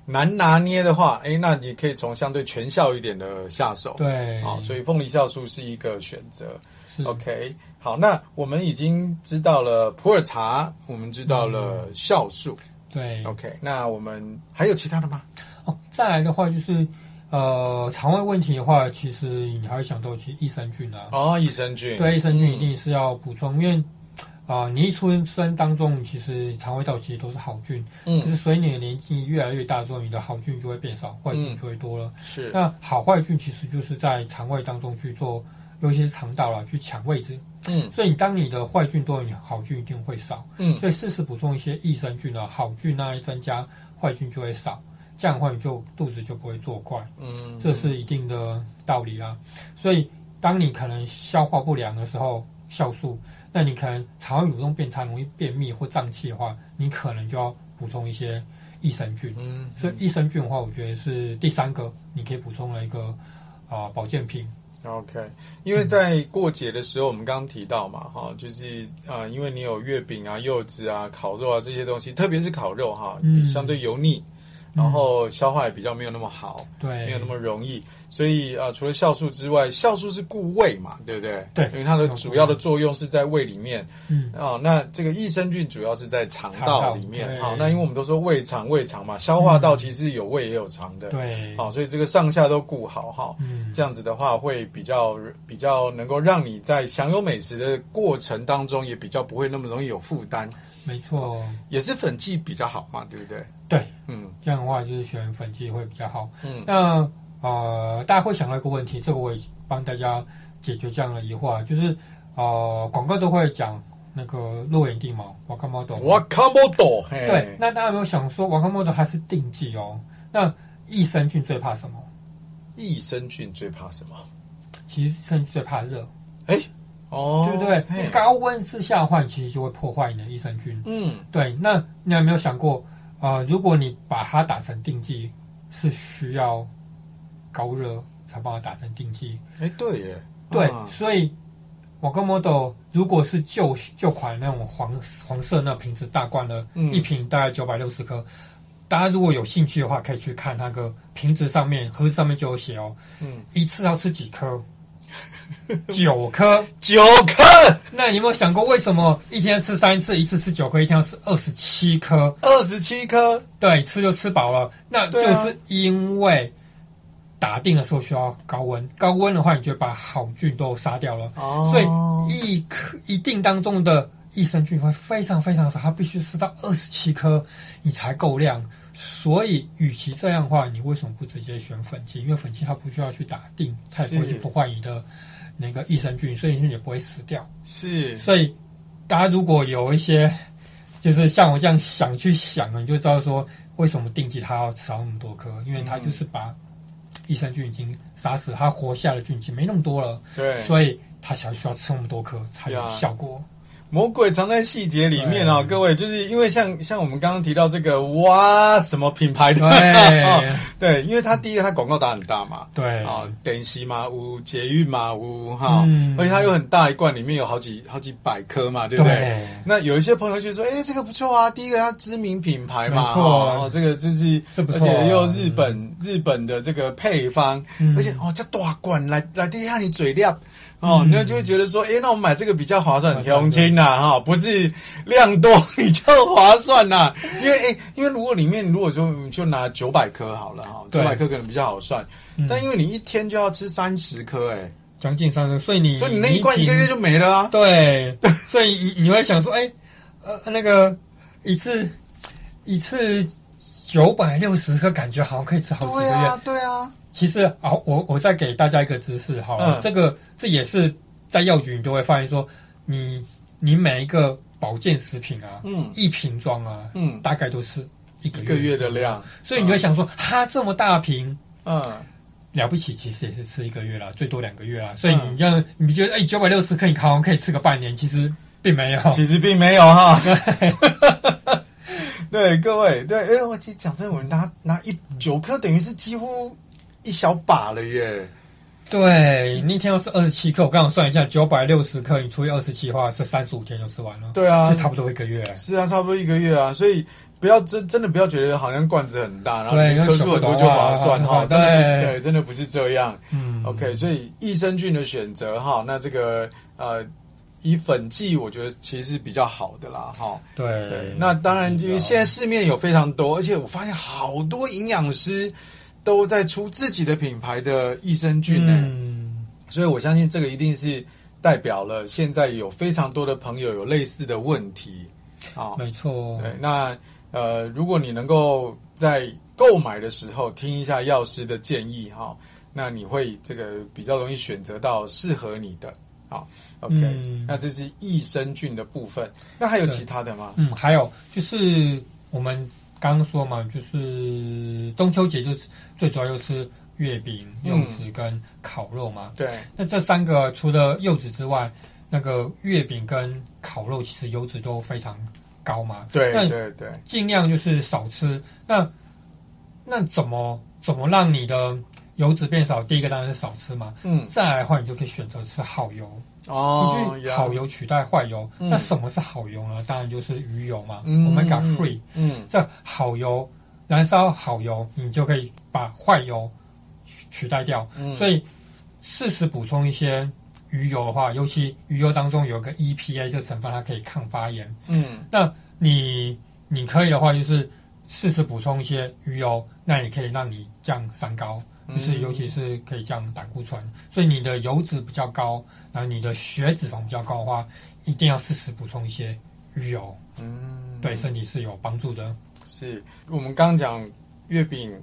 难拿捏的话，哎，那你可以从相对全效一点的下手。对，好，所以凤梨酵素是一个选择。OK，好，那我们已经知道了普洱茶，我们知道了酵素。嗯、对，OK，那我们还有其他的吗？哦，再来的话就是，呃，肠胃问题的话，其实你还会想到其实益生菌啊。哦，益生菌。对，益生菌一定是要补充，嗯、因为。啊，你一出生当中，其实肠胃道其实都是好菌，嗯，可是随你的年纪越来越大之后，你的好菌就会变少，坏菌就会多了。嗯、是，那好坏菌其实就是在肠胃当中去做，尤其是肠道啦，去抢位置。嗯，所以你当你的坏菌多，你好菌一定会少。嗯，所以适时补充一些益生菌啊，好菌那一增加，坏菌就会少，这样的话你就肚子就不会作怪。嗯，这是一定的道理啦。所以当你可能消化不良的时候，酵素。那你可能肠胃蠕动变差，容易便秘或胀气的话，你可能就要补充一些益生菌。嗯，嗯，所以益生菌的话，我觉得是第三个你可以补充的一个啊、呃、保健品。OK，因为在过节的时候，我们刚刚提到嘛，哈、嗯，就是啊、呃，因为你有月饼啊、柚子啊、烤肉啊这些东西，特别是烤肉哈，嗯、相对油腻。然后消化也比较没有那么好，对，没有那么容易，所以啊、呃，除了酵素之外，酵素是固胃嘛，对不对？对，因为它的主要的作用是在胃里面，嗯。啊、哦，那这个益生菌主要是在肠道里面，好、哦，那因为我们都说胃肠胃肠嘛，消化道其实有胃也有肠的，对、嗯，好，所以这个上下都顾好哈，嗯，这样子的话会比较比较能够让你在享有美食的过程当中也比较不会那么容易有负担。没错，也是粉剂比较好嘛，对不对？对，嗯，这样的话就是选粉剂会比较好。嗯，那呃，大家会想到一个问题，这个我也帮大家解决这样的疑惑，就是呃，广告都会讲那个肉眼定毛，瓦卡莫多，瓦卡莫多，对。那大家有没有想说，瓦卡莫多还是定剂哦？那益生菌最怕什么？益生菌最怕什么？其实益生菌最怕热。哎，哦，对不对？高温之下的话，其实就会破坏你的益生菌。嗯，对。那你有没有想过，呃，如果你把它打成定剂，是需要高热才帮它打成定剂？哎，对耶。对，啊、所以我跟 model 如果是旧旧款那种黄黄色那瓶子大罐的，嗯、一瓶大概九百六十颗。大家如果有兴趣的话，可以去看那个瓶子上面盒子上面就有写哦。嗯，一次要吃几颗？九颗，九颗。那你有没有想过，为什么一天吃三次，一次吃九颗，一天要吃二十七颗？二十七颗，对，吃就吃饱了。那就是因为打定的时候需要高温，高温的话，你就把好菌都杀掉了。哦，所以一颗一定当中的益生菌会非常非常少，它必须吃到二十七颗，你才够量。所以，与其这样的话，你为什么不直接选粉剂？因为粉剂它不需要去打定，它也不会去破坏你的那个益生菌，所以益生菌也不会死掉。是，所以大家如果有一些就是像我这样想去想，你就知道说为什么定剂它要吃到那么多颗，因为它就是把益生菌已经杀死，它活下的菌已经没那么多了。对，所以它才需要吃那么多颗才有效果。魔鬼藏在细节里面啊、哦，各位，就是因为像像我们刚刚提到这个哇什么品牌的，对，哦、对，因为它第一个它广告打很大嘛，对。啊，电视嘛，无捷运嘛，无哈，嗯、而且它有很大一罐，里面有好几好几百颗嘛，对不对？对。那有一些朋友就说，哎，这个不错啊，第一个它知名品牌嘛，没错。哦，这个就是，而且又日本、嗯、日本的这个配方，嗯、而且哦这大罐来来滴下你嘴亮。哦，那就会觉得说，哎，那我买这个比较划算，很轻呐，哈，不是量多比较划算呐，因为，哎，因为如果里面如果说就拿九百颗好了，哈，九百颗可能比较好算，但因为你一天就要吃三十颗，哎，将近三十，所以你，所以你那一罐一个月就没了啊，对，所以你你会想说，哎，呃，那个一次一次九百六十克，感觉好像可以吃好几个月，对啊，对啊。其实，啊，我我再给大家一个知识，好了，嗯、这个这也是在药局你都会发现说，你你每一个保健食品啊，嗯，一瓶装啊，嗯，大概都是一个月，一个月的量，所以你会想说，哈、嗯，这么大瓶，嗯，了不起，其实也是吃一个月啦，最多两个月啦。所以你这样，你觉得哎，九百六十克你好像可以吃个半年，其实并没有，其实并没有哈。对，各位，对，哎，我其实讲真的，我们拿拿一九颗，等于是几乎。一小把了耶！对，那天要是二十七克，我刚刚算一下，九百六十克，你除以二十七的话，是三十五天就吃完了。对啊，是差不多一个月。是啊，差不多一个月啊，所以不要真真的不要觉得好像罐子很大，然后你颗数很多就划算哈。对对，真的不是这样。嗯，OK，所以益生菌的选择哈，那这个呃，以粉剂我觉得其实是比较好的啦哈。对对，那当然就是现在市面有非常多，而且我发现好多营养师。都在出自己的品牌的益生菌呢，嗯、所以我相信这个一定是代表了现在有非常多的朋友有类似的问题啊，没错。对，那呃，如果你能够在购买的时候听一下药师的建议哈，那你会这个比较容易选择到适合你的。好，OK，嗯、那这是益生菌的部分，那还有其他的吗？嗯，还有就是我们。刚刚说嘛，就是中秋节就是最主要就是月饼、柚子跟烤肉嘛。对。那这三个除了柚子之外，那个月饼跟烤肉其实油脂都非常高嘛。对对对。尽量就是少吃。那那怎么怎么让你的油脂变少？第一个当然是少吃嘛。嗯。再来的话，你就可以选择吃好油。哦，去好油取代坏油，那什么是好油呢？当然就是鱼油嘛，Omega Three。嗯，这好油燃烧好油，你就可以把坏油取代掉。所以适时补充一些鱼油的话，尤其鱼油当中有个 EPA 这成分，它可以抗发炎。嗯，那你你可以的话，就是适时补充一些鱼油，那也可以让你降三高。就是，尤其是可以降胆固醇，所以你的油脂比较高，然后你的血脂肪比较高的话，一定要适时补充一些鱼油，嗯，对身体是有帮助的。是我们刚刚讲月饼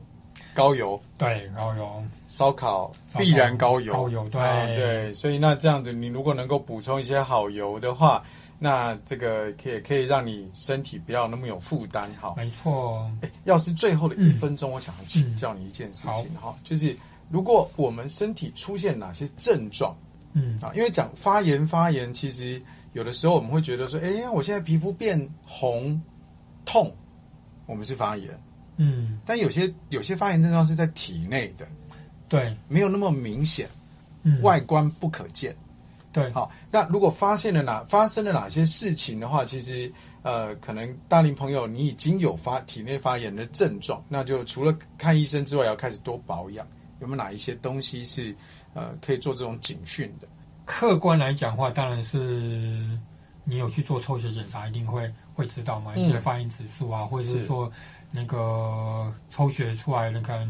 高油，对高油，烧烤。必然高油，高油对、啊、对，所以那这样子，你如果能够补充一些好油的话。那这个可以可以让你身体不要那么有负担，哈，没错。哎，要是最后的一分钟，我想请教你一件事情，哈、嗯，就是如果我们身体出现哪些症状，嗯啊，因为讲发炎发炎，其实有的时候我们会觉得说，哎，我现在皮肤变红痛，我们是发炎。嗯，但有些有些发炎症状是在体内的，对，没有那么明显，嗯，外观不可见。对，好，那如果发现了哪发生了哪些事情的话，其实呃，可能大龄朋友你已经有发体内发炎的症状，那就除了看医生之外，要开始多保养。有没有哪一些东西是呃可以做这种警讯的？客观来讲的话，当然是你有去做抽血检查，一定会会知道嘛，一些发炎指数啊，嗯、或者是说那个抽血出来那个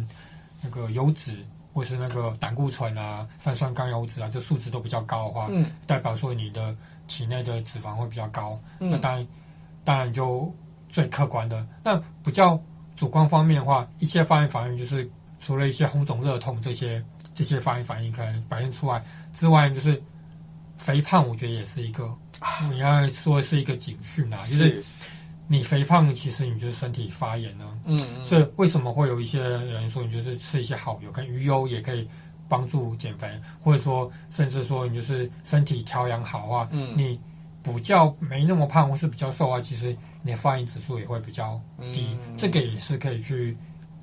那个油脂。或是那个胆固醇啊、三酸甘油脂啊，这数值都比较高的话，嗯，代表说你的体内的脂肪会比较高。嗯，那当然，当然就最客观的。那比较主观方面的话，一些发炎反应就是除了一些红肿热痛这些这些发炎反应可能表现出来之外，就是肥胖，我觉得也是一个，你要说是一个警讯啊，就是。你肥胖，其实你就是身体发炎了。嗯，嗯，所以为什么会有一些人说，你就是吃一些好油，跟鱼油也可以帮助减肥，或者说甚至说你就是身体调养好啊，嗯，你比较没那么胖或是比较瘦啊，其实你的发炎指数也会比较低。嗯，这个也是可以去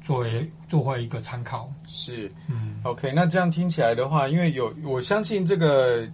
作为作为一个参考。是，嗯，OK，那这样听起来的话，因为有我相信这个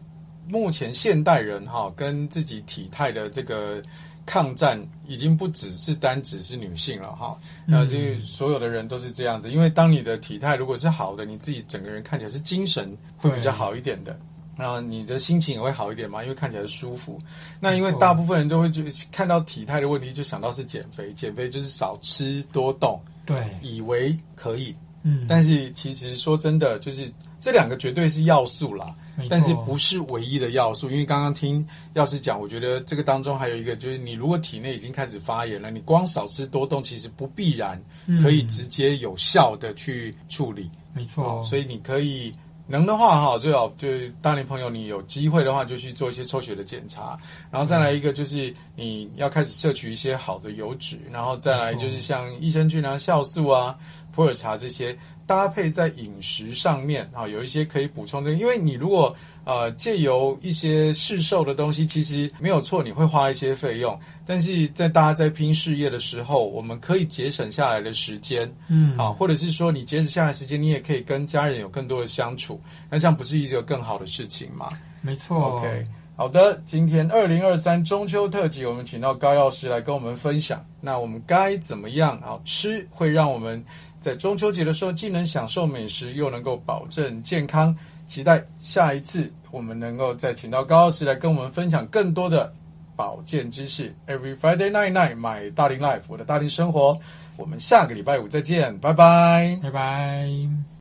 目前现代人哈跟自己体态的这个。抗战已经不只是单指是女性了哈，那就所有的人都是这样子。因为当你的体态如果是好的，你自己整个人看起来是精神会比较好一点的，然后你的心情也会好一点嘛，因为看起来舒服。那因为大部分人都会就看到体态的问题，就想到是减肥，减肥就是少吃多动，对，以为可以，嗯，但是其实说真的，就是这两个绝对是要素啦。但是不是唯一的要素，因为刚刚听药师讲，我觉得这个当中还有一个，就是你如果体内已经开始发炎了，你光少吃多动，其实不必然可以直接有效的去处理。没错，所以你可以能的话哈，最好就是大龄朋友，你有机会的话就去做一些抽血的检查，然后再来一个就是你要开始摄取一些好的油脂，然后再来就是像益生菌啊、酵素啊、普洱茶这些。搭配在饮食上面啊，有一些可以补充的。因为你如果呃借由一些市售的东西，其实没有错，你会花一些费用。但是在大家在拼事业的时候，我们可以节省下来的时间，嗯啊，或者是说你节省下来的时间，你也可以跟家人有更多的相处，那这样不是一个更好的事情吗？没错。OK，好的，今天二零二三中秋特辑，我们请到高药师来跟我们分享。那我们该怎么样啊吃会让我们在中秋节的时候，既能享受美食，又能够保证健康。期待下一次我们能够再请到高老师来跟我们分享更多的保健知识。Every Friday night night，买大龄 life，我的大龄生活。我们下个礼拜五再见，拜拜，拜拜。